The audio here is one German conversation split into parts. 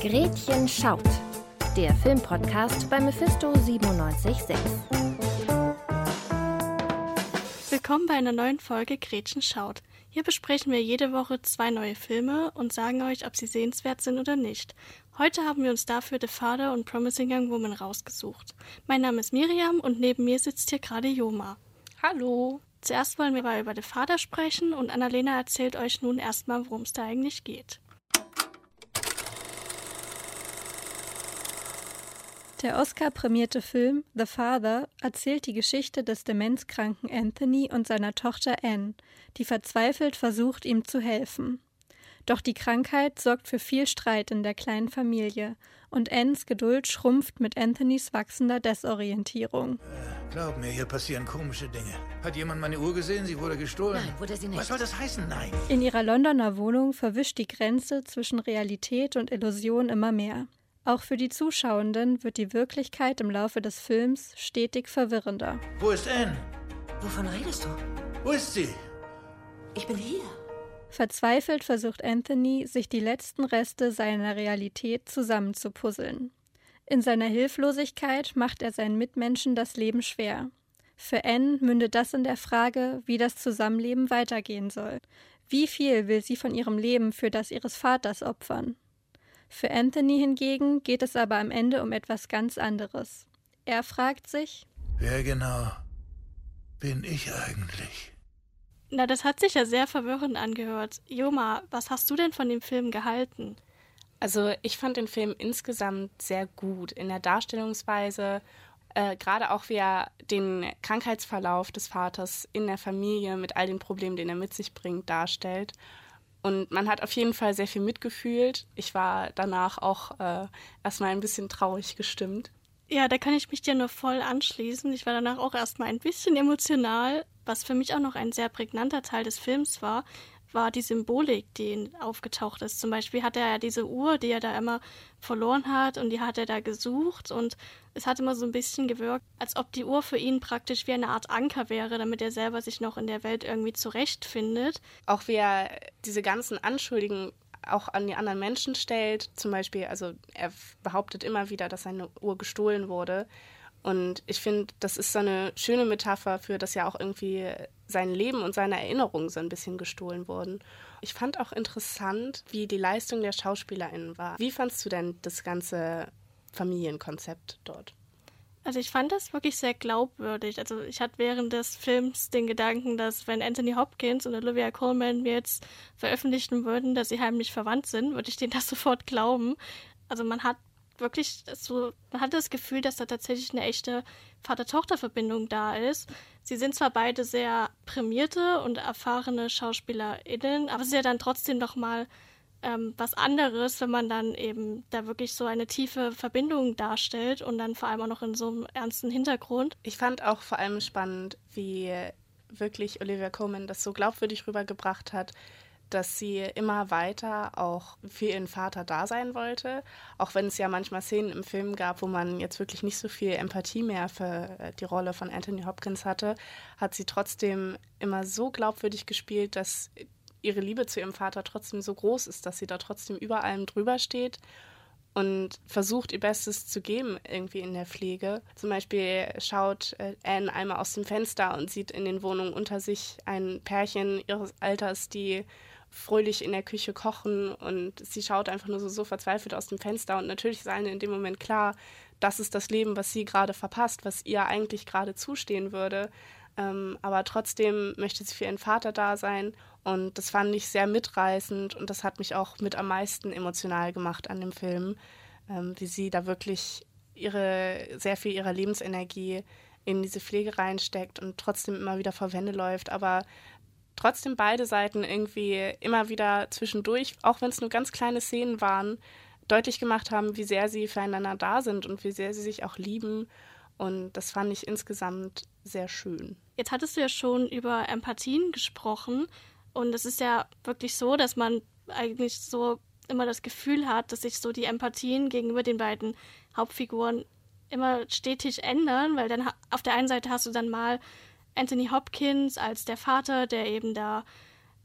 Gretchen schaut. Der Filmpodcast bei Mephisto 976. Willkommen bei einer neuen Folge Gretchen schaut. Hier besprechen wir jede Woche zwei neue Filme und sagen euch, ob sie sehenswert sind oder nicht. Heute haben wir uns dafür The Father und Promising Young Woman rausgesucht. Mein Name ist Miriam und neben mir sitzt hier gerade Joma. Hallo. Zuerst wollen wir mal über The Father sprechen und Annalena erzählt euch nun erstmal, worum es da eigentlich geht. Der Oscar-prämierte Film The Father erzählt die Geschichte des demenzkranken Anthony und seiner Tochter Anne, die verzweifelt versucht, ihm zu helfen. Doch die Krankheit sorgt für viel Streit in der kleinen Familie und Annes Geduld schrumpft mit Anthonys wachsender Desorientierung. Äh, glaub mir, hier passieren komische Dinge. Hat jemand meine Uhr gesehen? Sie wurde gestohlen. Nein, wurde sie nicht. Was soll das heißen? Nein. In ihrer Londoner Wohnung verwischt die Grenze zwischen Realität und Illusion immer mehr. Auch für die Zuschauenden wird die Wirklichkeit im Laufe des Films stetig verwirrender. Wo ist Anne? Wovon redest du? Wo ist sie? Ich bin hier. Verzweifelt versucht Anthony, sich die letzten Reste seiner Realität zusammenzupuzzeln. In seiner Hilflosigkeit macht er seinen Mitmenschen das Leben schwer. Für Anne mündet das in der Frage, wie das Zusammenleben weitergehen soll. Wie viel will sie von ihrem Leben für das ihres Vaters opfern? Für Anthony hingegen geht es aber am Ende um etwas ganz anderes. Er fragt sich, wer genau bin ich eigentlich? Na, das hat sich ja sehr verwirrend angehört. Joma, was hast du denn von dem Film gehalten? Also ich fand den Film insgesamt sehr gut in der Darstellungsweise, äh, gerade auch wie er den Krankheitsverlauf des Vaters in der Familie mit all den Problemen, den er mit sich bringt, darstellt. Und man hat auf jeden Fall sehr viel mitgefühlt. Ich war danach auch äh, erstmal ein bisschen traurig gestimmt. Ja, da kann ich mich dir nur voll anschließen. Ich war danach auch erstmal ein bisschen emotional. Was für mich auch noch ein sehr prägnanter Teil des Films war, war die Symbolik, die aufgetaucht ist. Zum Beispiel hat er ja diese Uhr, die er da immer verloren hat und die hat er da gesucht und es hat immer so ein bisschen gewirkt, als ob die Uhr für ihn praktisch wie eine Art Anker wäre, damit er selber sich noch in der Welt irgendwie zurechtfindet. Auch wie er diese ganzen Anschuldigungen auch an die anderen Menschen stellt, zum Beispiel, also er behauptet immer wieder, dass seine Uhr gestohlen wurde und ich finde, das ist so eine schöne Metapher für, dass ja auch irgendwie sein Leben und seine Erinnerungen so ein bisschen gestohlen wurden. Ich fand auch interessant, wie die Leistung der SchauspielerInnen war. Wie fandst du denn das ganze Familienkonzept dort? Also ich fand das wirklich sehr glaubwürdig. Also ich hatte während des Films den Gedanken, dass wenn Anthony Hopkins und Olivia Colman mir jetzt veröffentlichen würden, dass sie heimlich verwandt sind, würde ich denen das sofort glauben. Also man hat wirklich so, man hat das Gefühl, dass da tatsächlich eine echte Vater-Tochter-Verbindung da ist. Sie sind zwar beide sehr prämierte und erfahrene SchauspielerInnen, aber es ist ja dann trotzdem nochmal ähm, was anderes, wenn man dann eben da wirklich so eine tiefe Verbindung darstellt und dann vor allem auch noch in so einem ernsten Hintergrund. Ich fand auch vor allem spannend, wie wirklich Olivia Coleman das so glaubwürdig rübergebracht hat, dass sie immer weiter auch für ihren Vater da sein wollte. Auch wenn es ja manchmal Szenen im Film gab, wo man jetzt wirklich nicht so viel Empathie mehr für äh, die Rolle von Anthony Hopkins hatte, hat sie trotzdem immer so glaubwürdig gespielt, dass ihre Liebe zu ihrem Vater trotzdem so groß ist, dass sie da trotzdem über allem drüber steht und versucht ihr Bestes zu geben irgendwie in der Pflege. Zum Beispiel schaut äh, Anne einmal aus dem Fenster und sieht in den Wohnungen unter sich ein Pärchen ihres Alters, die fröhlich in der Küche kochen und sie schaut einfach nur so, so verzweifelt aus dem Fenster und natürlich ist allen in dem Moment klar, das ist das Leben, was sie gerade verpasst, was ihr eigentlich gerade zustehen würde. Ähm, aber trotzdem möchte sie für ihren Vater da sein und das fand ich sehr mitreißend und das hat mich auch mit am meisten emotional gemacht an dem Film, ähm, wie sie da wirklich ihre sehr viel ihrer Lebensenergie in diese Pflege reinsteckt und trotzdem immer wieder vor Wände läuft, aber trotzdem beide Seiten irgendwie immer wieder zwischendurch, auch wenn es nur ganz kleine Szenen waren, deutlich gemacht haben, wie sehr sie füreinander da sind und wie sehr sie sich auch lieben. Und das fand ich insgesamt sehr schön. Jetzt hattest du ja schon über Empathien gesprochen. Und es ist ja wirklich so, dass man eigentlich so immer das Gefühl hat, dass sich so die Empathien gegenüber den beiden Hauptfiguren immer stetig ändern, weil dann auf der einen Seite hast du dann mal Anthony Hopkins als der Vater, der eben da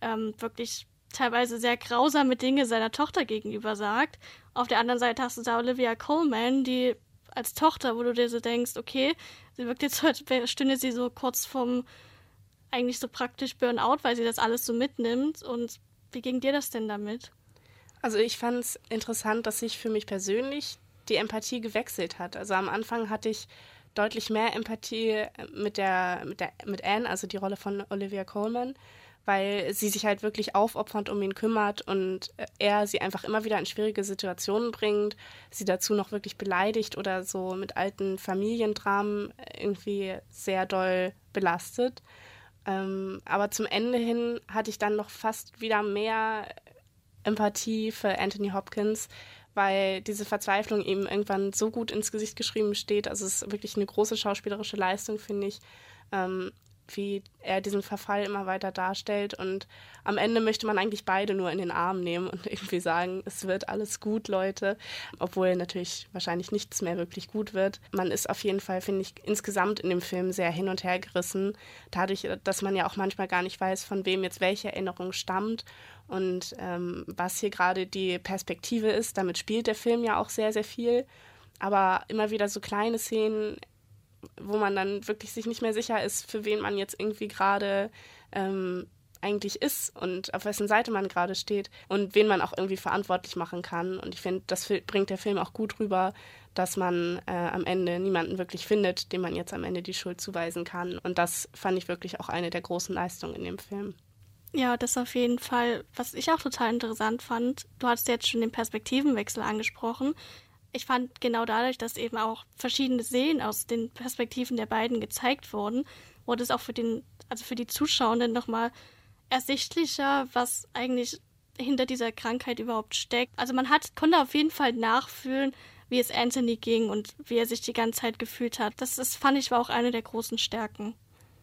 ähm, wirklich teilweise sehr grausame Dinge seiner Tochter gegenüber sagt. Auf der anderen Seite hast du da Olivia Coleman, die als Tochter, wo du dir so denkst, okay, sie wirkt jetzt, als stünde sie so kurz vom eigentlich so praktisch Burnout, weil sie das alles so mitnimmt. Und wie ging dir das denn damit? Also ich fand es interessant, dass sich für mich persönlich die Empathie gewechselt hat. Also am Anfang hatte ich deutlich mehr Empathie mit der, mit der mit Anne, also die Rolle von Olivia Coleman, weil sie sich halt wirklich aufopfernd um ihn kümmert und er sie einfach immer wieder in schwierige Situationen bringt, sie dazu noch wirklich beleidigt oder so mit alten Familiendramen irgendwie sehr doll belastet. Ähm, aber zum Ende hin hatte ich dann noch fast wieder mehr Empathie für Anthony Hopkins, weil diese Verzweiflung ihm irgendwann so gut ins Gesicht geschrieben steht. Also es ist wirklich eine große schauspielerische Leistung, finde ich. Ähm, wie er diesen Verfall immer weiter darstellt. Und am Ende möchte man eigentlich beide nur in den Arm nehmen und irgendwie sagen, es wird alles gut, Leute. Obwohl natürlich wahrscheinlich nichts mehr wirklich gut wird. Man ist auf jeden Fall, finde ich, insgesamt in dem Film sehr hin und her gerissen. Dadurch, dass man ja auch manchmal gar nicht weiß, von wem jetzt welche Erinnerung stammt und ähm, was hier gerade die Perspektive ist. Damit spielt der Film ja auch sehr, sehr viel. Aber immer wieder so kleine Szenen wo man dann wirklich sich nicht mehr sicher ist, für wen man jetzt irgendwie gerade ähm, eigentlich ist und auf wessen Seite man gerade steht und wen man auch irgendwie verantwortlich machen kann. Und ich finde, das bringt der Film auch gut rüber, dass man äh, am Ende niemanden wirklich findet, dem man jetzt am Ende die Schuld zuweisen kann. Und das fand ich wirklich auch eine der großen Leistungen in dem Film. Ja, das auf jeden Fall. Was ich auch total interessant fand, du hast jetzt schon den Perspektivenwechsel angesprochen ich fand genau dadurch, dass eben auch verschiedene Szenen aus den Perspektiven der beiden gezeigt wurden, wurde es auch für den, also für die Zuschauenden nochmal ersichtlicher, was eigentlich hinter dieser Krankheit überhaupt steckt. Also man hat, konnte auf jeden Fall nachfühlen, wie es Anthony ging und wie er sich die ganze Zeit gefühlt hat. Das, das fand ich war auch eine der großen Stärken.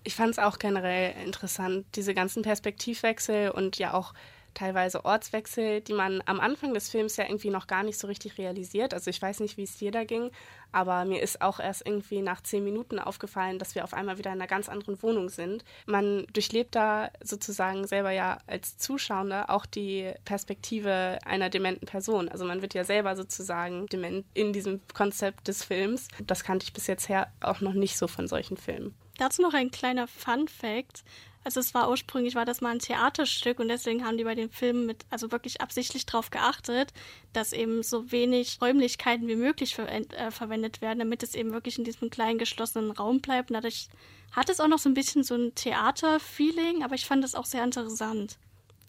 Ich fand es auch generell interessant, diese ganzen Perspektivwechsel und ja auch teilweise Ortswechsel, die man am Anfang des Films ja irgendwie noch gar nicht so richtig realisiert. Also ich weiß nicht, wie es dir da ging, aber mir ist auch erst irgendwie nach zehn Minuten aufgefallen, dass wir auf einmal wieder in einer ganz anderen Wohnung sind. Man durchlebt da sozusagen selber ja als Zuschauer auch die Perspektive einer dementen Person. Also man wird ja selber sozusagen dement in diesem Konzept des Films. Das kannte ich bis jetzt her auch noch nicht so von solchen Filmen. Dazu noch ein kleiner Fun Fact. Also es war ursprünglich war das mal ein Theaterstück und deswegen haben die bei den Filmen mit also wirklich absichtlich darauf geachtet, dass eben so wenig Räumlichkeiten wie möglich ver äh, verwendet werden, damit es eben wirklich in diesem kleinen geschlossenen Raum bleibt. Und dadurch hat es auch noch so ein bisschen so ein Theater-Feeling, aber ich fand das auch sehr interessant.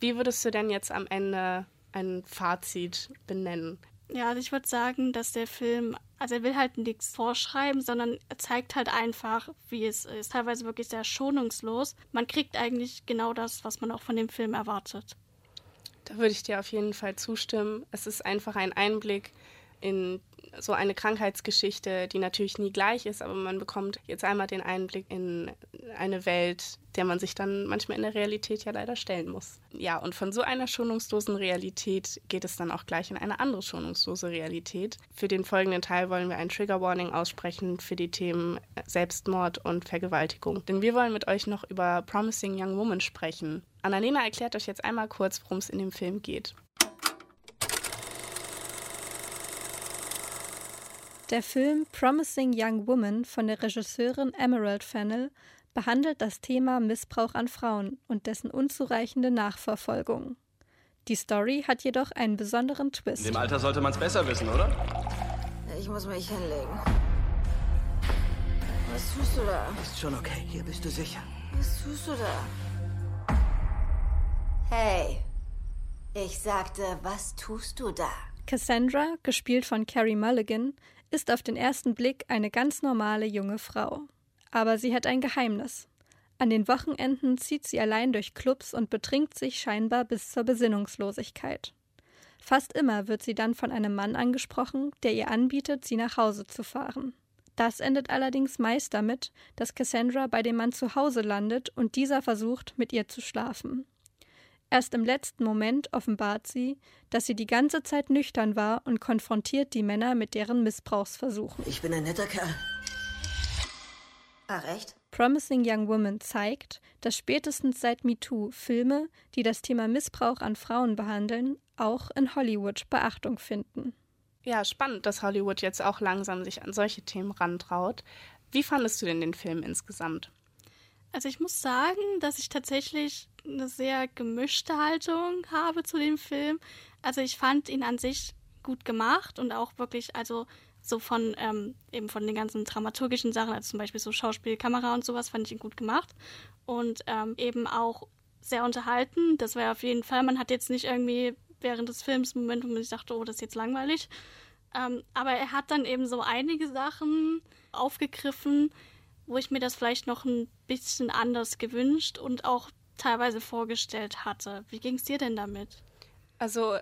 Wie würdest du denn jetzt am Ende ein Fazit benennen? Ja, also ich würde sagen, dass der Film, also er will halt nichts vorschreiben, sondern er zeigt halt einfach, wie es ist. Teilweise wirklich sehr schonungslos. Man kriegt eigentlich genau das, was man auch von dem Film erwartet. Da würde ich dir auf jeden Fall zustimmen. Es ist einfach ein Einblick in so eine Krankheitsgeschichte, die natürlich nie gleich ist, aber man bekommt jetzt einmal den Einblick in eine Welt, der man sich dann manchmal in der Realität ja leider stellen muss. Ja, und von so einer schonungslosen Realität geht es dann auch gleich in eine andere schonungslose Realität. Für den folgenden Teil wollen wir ein Trigger Warning aussprechen für die Themen Selbstmord und Vergewaltigung. Denn wir wollen mit euch noch über Promising Young Woman sprechen. Annalena erklärt euch jetzt einmal kurz, worum es in dem Film geht. Der Film Promising Young Woman von der Regisseurin Emerald Fennell behandelt das Thema Missbrauch an Frauen und dessen unzureichende Nachverfolgung. Die Story hat jedoch einen besonderen Twist. In dem Alter sollte man es besser wissen, oder? Ich muss mich hinlegen. Was tust du da? Ist schon okay, hier bist du sicher. Was tust du da? Hey, ich sagte, was tust du da? Cassandra, gespielt von Carrie Mulligan, ist auf den ersten Blick eine ganz normale junge Frau. Aber sie hat ein Geheimnis. An den Wochenenden zieht sie allein durch Clubs und betrinkt sich scheinbar bis zur Besinnungslosigkeit. Fast immer wird sie dann von einem Mann angesprochen, der ihr anbietet, sie nach Hause zu fahren. Das endet allerdings meist damit, dass Cassandra bei dem Mann zu Hause landet und dieser versucht, mit ihr zu schlafen. Erst im letzten Moment offenbart sie, dass sie die ganze Zeit nüchtern war und konfrontiert die Männer mit deren Missbrauchsversuchen. Ich bin ein netter Kerl. Ach echt? Promising Young Woman zeigt, dass spätestens seit MeToo Filme, die das Thema Missbrauch an Frauen behandeln, auch in Hollywood Beachtung finden. Ja, spannend, dass Hollywood jetzt auch langsam sich an solche Themen rantraut. Wie fandest du denn den Film insgesamt? Also ich muss sagen, dass ich tatsächlich eine sehr gemischte Haltung habe zu dem Film. Also ich fand ihn an sich gut gemacht und auch wirklich, also so von ähm, eben von den ganzen dramaturgischen Sachen, also zum Beispiel so Schauspiel, Kamera und sowas, fand ich ihn gut gemacht und ähm, eben auch sehr unterhalten. Das war ja auf jeden Fall. Man hat jetzt nicht irgendwie während des Films Moment, wo man sich dachte, oh, das ist jetzt langweilig. Ähm, aber er hat dann eben so einige Sachen aufgegriffen, wo ich mir das vielleicht noch ein bisschen anders gewünscht und auch teilweise vorgestellt hatte. Wie ging es dir denn damit? Also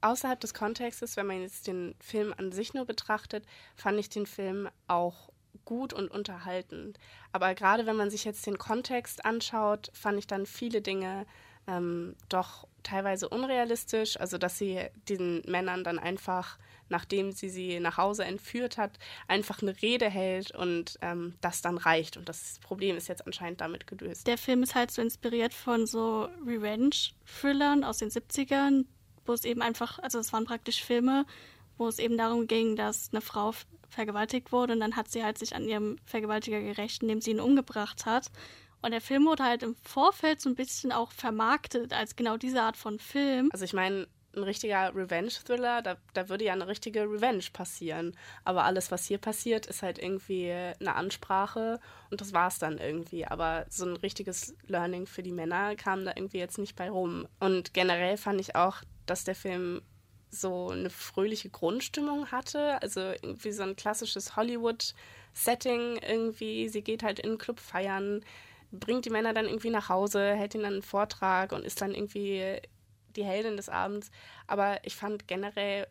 außerhalb des Kontextes, wenn man jetzt den Film an sich nur betrachtet, fand ich den Film auch gut und unterhaltend. Aber gerade wenn man sich jetzt den Kontext anschaut, fand ich dann viele Dinge ähm, doch teilweise unrealistisch. Also dass sie den Männern dann einfach, nachdem sie sie nach Hause entführt hat, einfach eine Rede hält und ähm, das dann reicht. Und das Problem ist jetzt anscheinend damit gelöst. Der Film ist halt so inspiriert von so Revenge-Thrillern aus den 70ern, wo es eben einfach, also es waren praktisch Filme, wo es eben darum ging, dass eine Frau vergewaltigt wurde und dann hat sie halt sich an ihrem Vergewaltiger gerecht, indem sie ihn umgebracht hat. Und der Film wurde halt im Vorfeld so ein bisschen auch vermarktet als genau diese Art von Film. Also ich meine, ein richtiger Revenge-Thriller, da, da würde ja eine richtige Revenge passieren. Aber alles, was hier passiert, ist halt irgendwie eine Ansprache und das war es dann irgendwie. Aber so ein richtiges Learning für die Männer kam da irgendwie jetzt nicht bei rum. Und generell fand ich auch, dass der Film so eine fröhliche Grundstimmung hatte. Also irgendwie so ein klassisches Hollywood-Setting irgendwie. Sie geht halt in den Club feiern, bringt die Männer dann irgendwie nach Hause, hält ihnen dann einen Vortrag und ist dann irgendwie die Heldin des Abends. Aber ich fand generell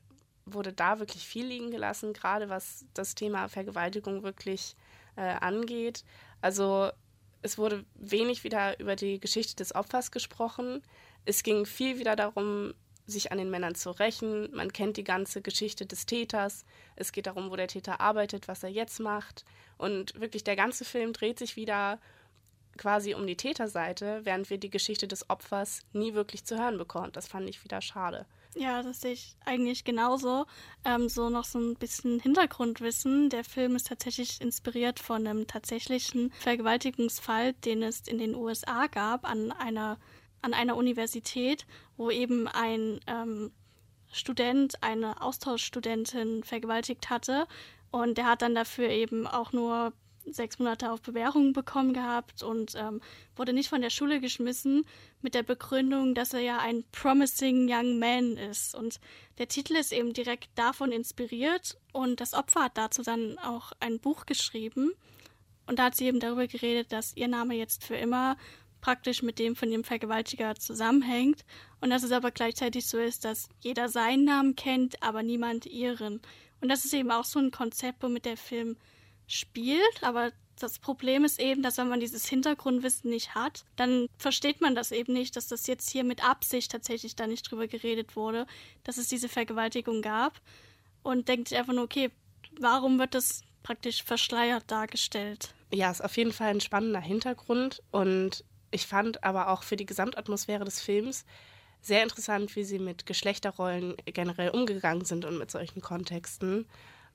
wurde da wirklich viel liegen gelassen, gerade was das Thema Vergewaltigung wirklich äh, angeht. Also es wurde wenig wieder über die Geschichte des Opfers gesprochen. Es ging viel wieder darum, sich an den Männern zu rächen. Man kennt die ganze Geschichte des Täters. Es geht darum, wo der Täter arbeitet, was er jetzt macht. Und wirklich der ganze Film dreht sich wieder quasi um die Täterseite, während wir die Geschichte des Opfers nie wirklich zu hören bekommen. Das fand ich wieder schade. Ja, das sehe ich eigentlich genauso. Ähm, so noch so ein bisschen Hintergrundwissen. Der Film ist tatsächlich inspiriert von einem tatsächlichen Vergewaltigungsfall, den es in den USA gab, an einer an einer Universität, wo eben ein ähm, Student eine Austauschstudentin vergewaltigt hatte. Und der hat dann dafür eben auch nur sechs Monate auf Bewährung bekommen gehabt und ähm, wurde nicht von der Schule geschmissen mit der Begründung, dass er ja ein promising young man ist. Und der Titel ist eben direkt davon inspiriert und das Opfer hat dazu dann auch ein Buch geschrieben. Und da hat sie eben darüber geredet, dass ihr Name jetzt für immer praktisch mit dem von dem Vergewaltiger zusammenhängt und dass es aber gleichzeitig so ist, dass jeder seinen Namen kennt, aber niemand ihren. Und das ist eben auch so ein Konzept, womit der Film spielt, aber das Problem ist eben, dass wenn man dieses Hintergrundwissen nicht hat, dann versteht man das eben nicht, dass das jetzt hier mit Absicht tatsächlich da nicht drüber geredet wurde, dass es diese Vergewaltigung gab und denkt sich einfach nur, okay, warum wird das praktisch verschleiert dargestellt? Ja, ist auf jeden Fall ein spannender Hintergrund und ich fand aber auch für die Gesamtatmosphäre des Films sehr interessant, wie sie mit Geschlechterrollen generell umgegangen sind und mit solchen Kontexten.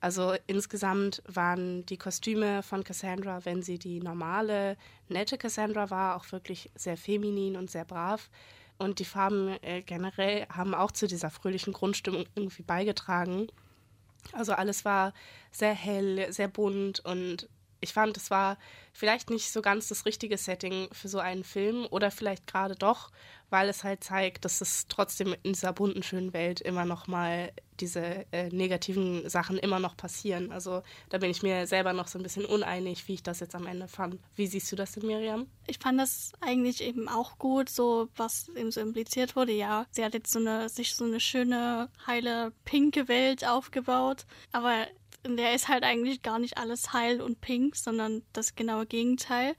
Also insgesamt waren die Kostüme von Cassandra, wenn sie die normale, nette Cassandra war, auch wirklich sehr feminin und sehr brav. Und die Farben äh, generell haben auch zu dieser fröhlichen Grundstimmung irgendwie beigetragen. Also alles war sehr hell, sehr bunt und ich fand, es war vielleicht nicht so ganz das richtige Setting für so einen Film oder vielleicht gerade doch, weil es halt zeigt, dass es trotzdem in dieser bunten, schönen Welt immer noch mal diese äh, negativen Sachen immer noch passieren. Also da bin ich mir selber noch so ein bisschen uneinig, wie ich das jetzt am Ende fand. Wie siehst du das denn, Miriam? Ich fand das eigentlich eben auch gut, so was eben so impliziert wurde. Ja, sie hat jetzt so eine, sich so eine schöne, heile, pinke Welt aufgebaut, aber in der ist halt eigentlich gar nicht alles heil und pink, sondern das genaue Gegenteil.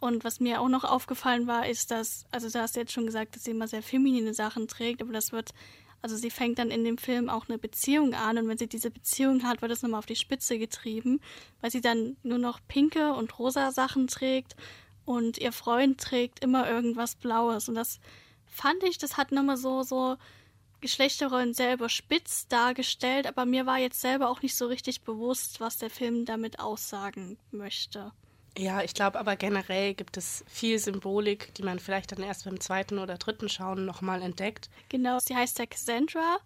Und was mir auch noch aufgefallen war, ist, dass, also du hast jetzt schon gesagt, dass sie immer sehr feminine Sachen trägt, aber das wird, also sie fängt dann in dem Film auch eine Beziehung an und wenn sie diese Beziehung hat, wird das nochmal auf die Spitze getrieben, weil sie dann nur noch pinke und rosa Sachen trägt und ihr Freund trägt immer irgendwas Blaues und das fand ich, das hat nochmal so, so Geschlechterrollen sehr überspitzt dargestellt, aber mir war jetzt selber auch nicht so richtig bewusst, was der Film damit aussagen möchte. Ja, ich glaube aber generell gibt es viel Symbolik, die man vielleicht dann erst beim zweiten oder dritten Schauen nochmal entdeckt. Genau, sie heißt ja Cassandra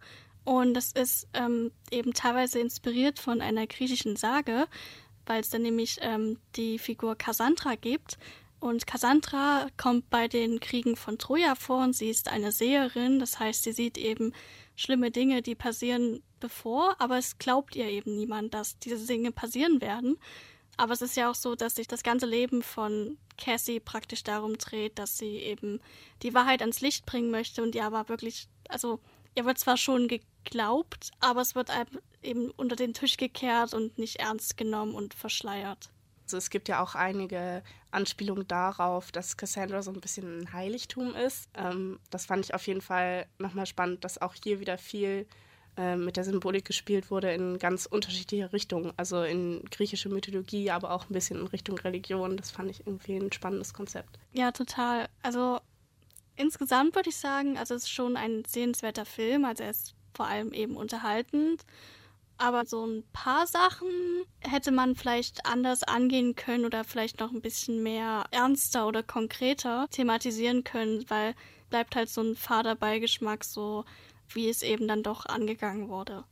und das ist ähm, eben teilweise inspiriert von einer griechischen Sage, weil es dann nämlich ähm, die Figur Cassandra gibt. Und Cassandra kommt bei den Kriegen von Troja vor und sie ist eine Seherin, das heißt, sie sieht eben schlimme Dinge, die passieren bevor, aber es glaubt ihr eben niemand, dass diese Dinge passieren werden. Aber es ist ja auch so, dass sich das ganze Leben von Cassie praktisch darum dreht, dass sie eben die Wahrheit ans Licht bringen möchte und ihr aber wirklich, also ihr wird zwar schon geglaubt, aber es wird eben unter den Tisch gekehrt und nicht ernst genommen und verschleiert. Also es gibt ja auch einige Anspielungen darauf, dass Cassandra so ein bisschen ein Heiligtum ist. Ähm, das fand ich auf jeden Fall nochmal spannend, dass auch hier wieder viel äh, mit der Symbolik gespielt wurde in ganz unterschiedliche Richtungen. Also in griechische Mythologie, aber auch ein bisschen in Richtung Religion. Das fand ich irgendwie ein spannendes Konzept. Ja, total. Also insgesamt würde ich sagen, also es ist schon ein sehenswerter Film. Also er ist vor allem eben unterhaltend. Aber so ein paar Sachen hätte man vielleicht anders angehen können oder vielleicht noch ein bisschen mehr ernster oder konkreter thematisieren können, weil bleibt halt so ein fader Beigeschmack, so wie es eben dann doch angegangen wurde.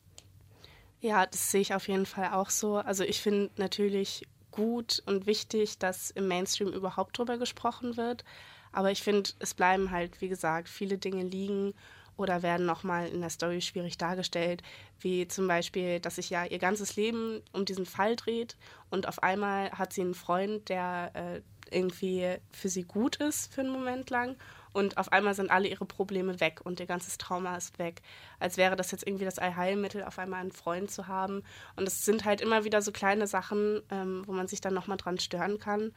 Ja, das sehe ich auf jeden Fall auch so. Also ich finde natürlich gut und wichtig, dass im Mainstream überhaupt drüber gesprochen wird. Aber ich finde, es bleiben halt, wie gesagt, viele Dinge liegen oder werden nochmal in der Story schwierig dargestellt, wie zum Beispiel, dass sich ja ihr ganzes Leben um diesen Fall dreht und auf einmal hat sie einen Freund, der äh, irgendwie für sie gut ist für einen Moment lang und auf einmal sind alle ihre Probleme weg und ihr ganzes Trauma ist weg. Als wäre das jetzt irgendwie das Allheilmittel, auf einmal einen Freund zu haben. Und es sind halt immer wieder so kleine Sachen, ähm, wo man sich dann nochmal dran stören kann.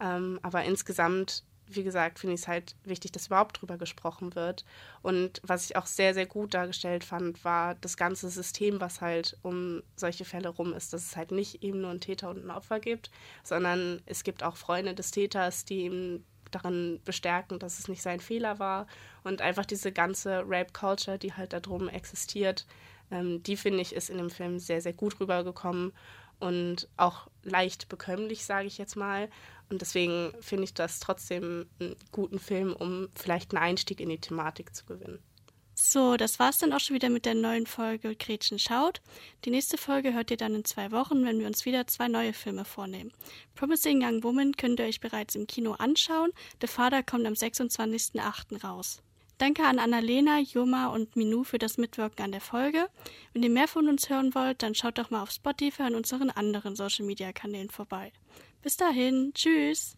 Ähm, aber insgesamt, wie gesagt, finde ich es halt wichtig, dass überhaupt drüber gesprochen wird. Und was ich auch sehr, sehr gut dargestellt fand, war das ganze System, was halt um solche Fälle rum ist. Dass es halt nicht eben nur einen Täter und ein Opfer gibt, sondern es gibt auch Freunde des Täters, die ihm darin bestärken, dass es nicht sein Fehler war. Und einfach diese ganze Rape-Culture, die halt da drum existiert, ähm, die finde ich, ist in dem Film sehr, sehr gut rübergekommen und auch leicht bekömmlich, sage ich jetzt mal. Und deswegen finde ich das trotzdem einen guten Film, um vielleicht einen Einstieg in die Thematik zu gewinnen. So, das war's dann auch schon wieder mit der neuen Folge Gretchen schaut. Die nächste Folge hört ihr dann in zwei Wochen, wenn wir uns wieder zwei neue Filme vornehmen. Promising Young Woman könnt ihr euch bereits im Kino anschauen. Der Vater kommt am 26.08. raus. Danke an Annalena, Joma und Minu für das Mitwirken an der Folge. Wenn ihr mehr von uns hören wollt, dann schaut doch mal auf Spotify und unseren anderen Social Media Kanälen vorbei. Bis dahin, tschüss!